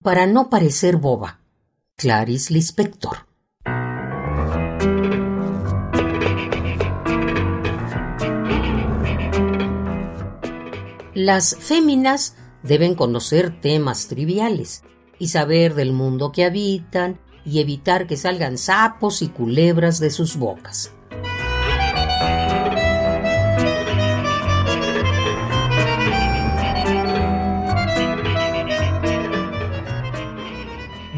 Para no parecer boba, Clarice Lispector. Las féminas deben conocer temas triviales y saber del mundo que habitan y evitar que salgan sapos y culebras de sus bocas.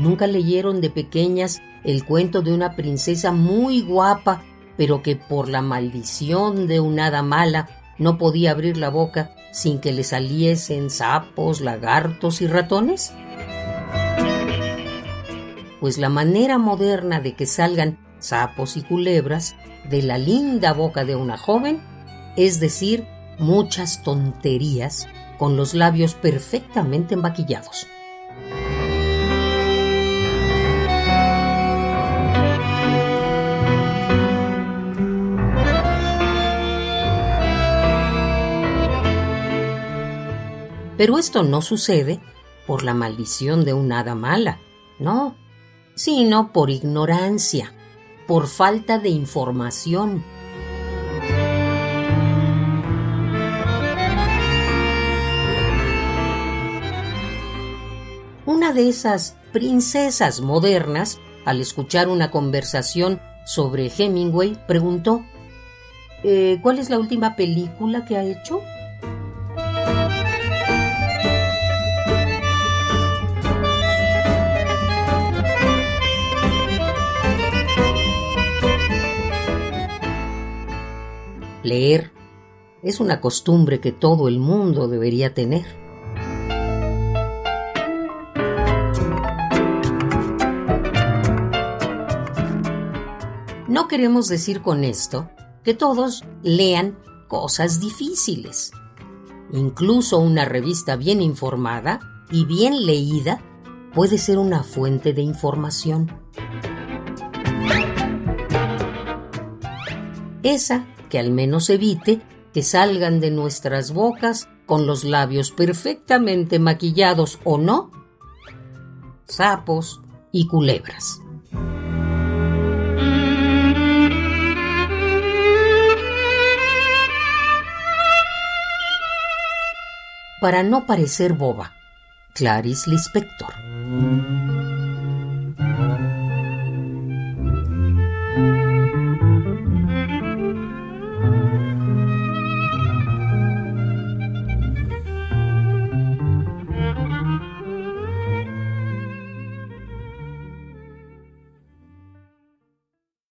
¿Nunca leyeron de pequeñas el cuento de una princesa muy guapa, pero que por la maldición de una hada mala no podía abrir la boca sin que le saliesen sapos, lagartos y ratones? Pues la manera moderna de que salgan sapos y culebras de la linda boca de una joven es decir muchas tonterías con los labios perfectamente maquillados. Pero esto no sucede por la maldición de una hada mala, no, sino por ignorancia, por falta de información. Una de esas princesas modernas, al escuchar una conversación sobre Hemingway, preguntó, eh, ¿Cuál es la última película que ha hecho? Leer es una costumbre que todo el mundo debería tener. No queremos decir con esto que todos lean cosas difíciles. Incluso una revista bien informada y bien leída puede ser una fuente de información. Esa que al menos evite que salgan de nuestras bocas con los labios perfectamente maquillados o no, sapos y culebras. Para no parecer boba, Clarice Lispector.